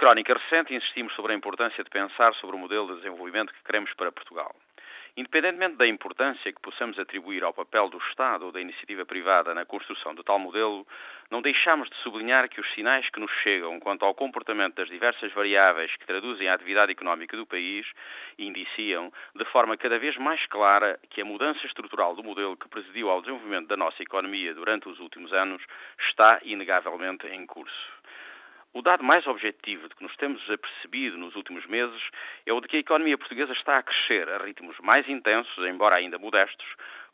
crónica recente insistimos sobre a importância de pensar sobre o modelo de desenvolvimento que queremos para Portugal. Independentemente da importância que possamos atribuir ao papel do Estado ou da iniciativa privada na construção de tal modelo, não deixamos de sublinhar que os sinais que nos chegam quanto ao comportamento das diversas variáveis que traduzem a atividade económica do país indiciam, de forma cada vez mais clara, que a mudança estrutural do modelo que presidiu ao desenvolvimento da nossa economia durante os últimos anos está inegavelmente em curso. O dado mais objetivo de que nos temos apercebido nos últimos meses é o de que a economia portuguesa está a crescer a ritmos mais intensos, embora ainda modestos,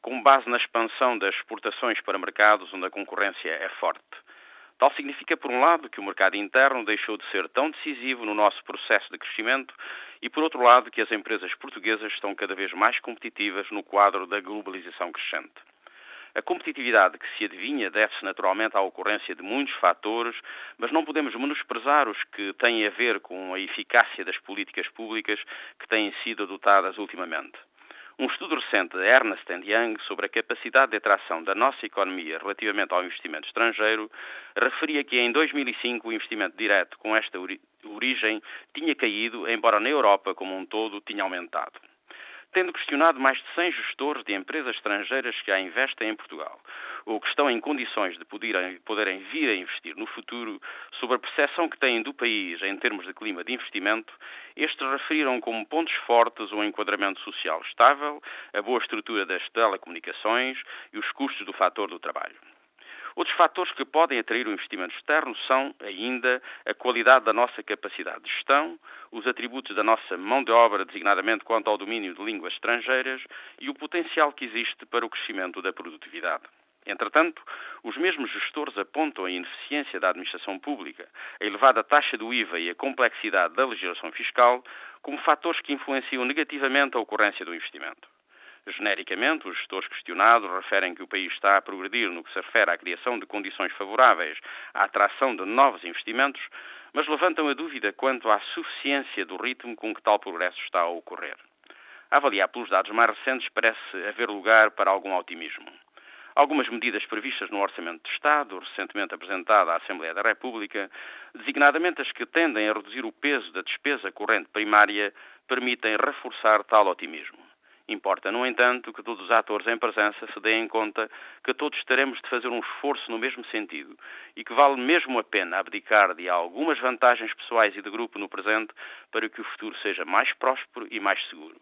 com base na expansão das exportações para mercados onde a concorrência é forte. Tal significa, por um lado, que o mercado interno deixou de ser tão decisivo no nosso processo de crescimento e, por outro lado, que as empresas portuguesas estão cada vez mais competitivas no quadro da globalização crescente. A competitividade que se adivinha deve-se naturalmente à ocorrência de muitos fatores, mas não podemos menosprezar os que têm a ver com a eficácia das políticas públicas que têm sido adotadas ultimamente. Um estudo recente da Ernst Young sobre a capacidade de atração da nossa economia relativamente ao investimento estrangeiro referia que em 2005 o investimento direto com esta origem tinha caído, embora na Europa como um todo tinha aumentado tendo questionado mais de 100 gestores de empresas estrangeiras que já investem em Portugal, ou que estão em condições de poderem, vir a investir no futuro, sobre a percepção que têm do país em termos de clima de investimento, estes referiram como pontos fortes o enquadramento social estável, a boa estrutura das telecomunicações e os custos do fator do trabalho. Outros fatores que podem atrair o investimento externo são, ainda, a qualidade da nossa capacidade de gestão, os atributos da nossa mão de obra, designadamente quanto ao domínio de línguas estrangeiras, e o potencial que existe para o crescimento da produtividade. Entretanto, os mesmos gestores apontam a ineficiência da administração pública, a elevada taxa do IVA e a complexidade da legislação fiscal como fatores que influenciam negativamente a ocorrência do investimento. Genericamente, os gestores questionados referem que o país está a progredir no que se refere à criação de condições favoráveis à atração de novos investimentos, mas levantam a dúvida quanto à suficiência do ritmo com que tal progresso está a ocorrer. A avaliar pelos dados mais recentes, parece haver lugar para algum otimismo. Algumas medidas previstas no Orçamento de Estado, recentemente apresentado à Assembleia da República, designadamente as que tendem a reduzir o peso da despesa corrente primária, permitem reforçar tal otimismo. Importa, no entanto, que todos os atores em presença se deem conta que todos teremos de fazer um esforço no mesmo sentido e que vale mesmo a pena abdicar de algumas vantagens pessoais e de grupo no presente para que o futuro seja mais próspero e mais seguro,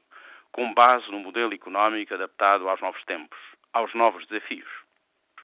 com base no modelo económico adaptado aos novos tempos, aos novos desafios.